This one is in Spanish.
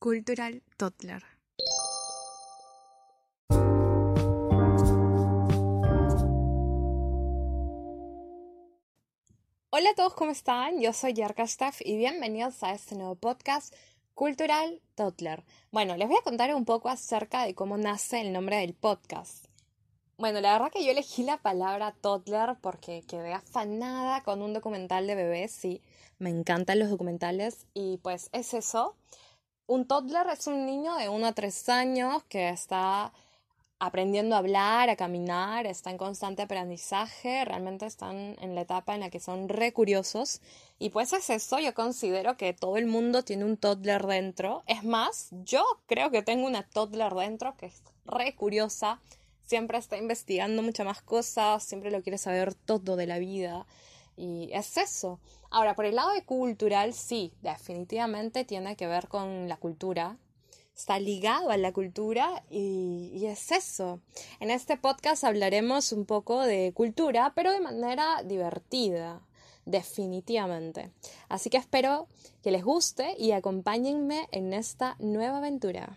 Cultural Toddler. Hola a todos, ¿cómo están? Yo soy Yerka Staff y bienvenidos a este nuevo podcast Cultural Toddler. Bueno, les voy a contar un poco acerca de cómo nace el nombre del podcast. Bueno, la verdad que yo elegí la palabra toddler porque quedé afanada con un documental de bebés, sí, me encantan los documentales y pues es eso. Un toddler es un niño de 1 a 3 años que está aprendiendo a hablar, a caminar, está en constante aprendizaje, realmente están en la etapa en la que son re curiosos. Y pues es eso, yo considero que todo el mundo tiene un toddler dentro. Es más, yo creo que tengo una toddler dentro que es re curiosa, siempre está investigando muchas más cosas, siempre lo quiere saber todo de la vida. Y es eso. Ahora, por el lado de cultural, sí, definitivamente tiene que ver con la cultura, está ligado a la cultura y, es eso. En este podcast hablaremos un poco de cultura, pero de manera divertida, definitivamente. Así que espero que les guste y acompáñenme en esta nueva aventura.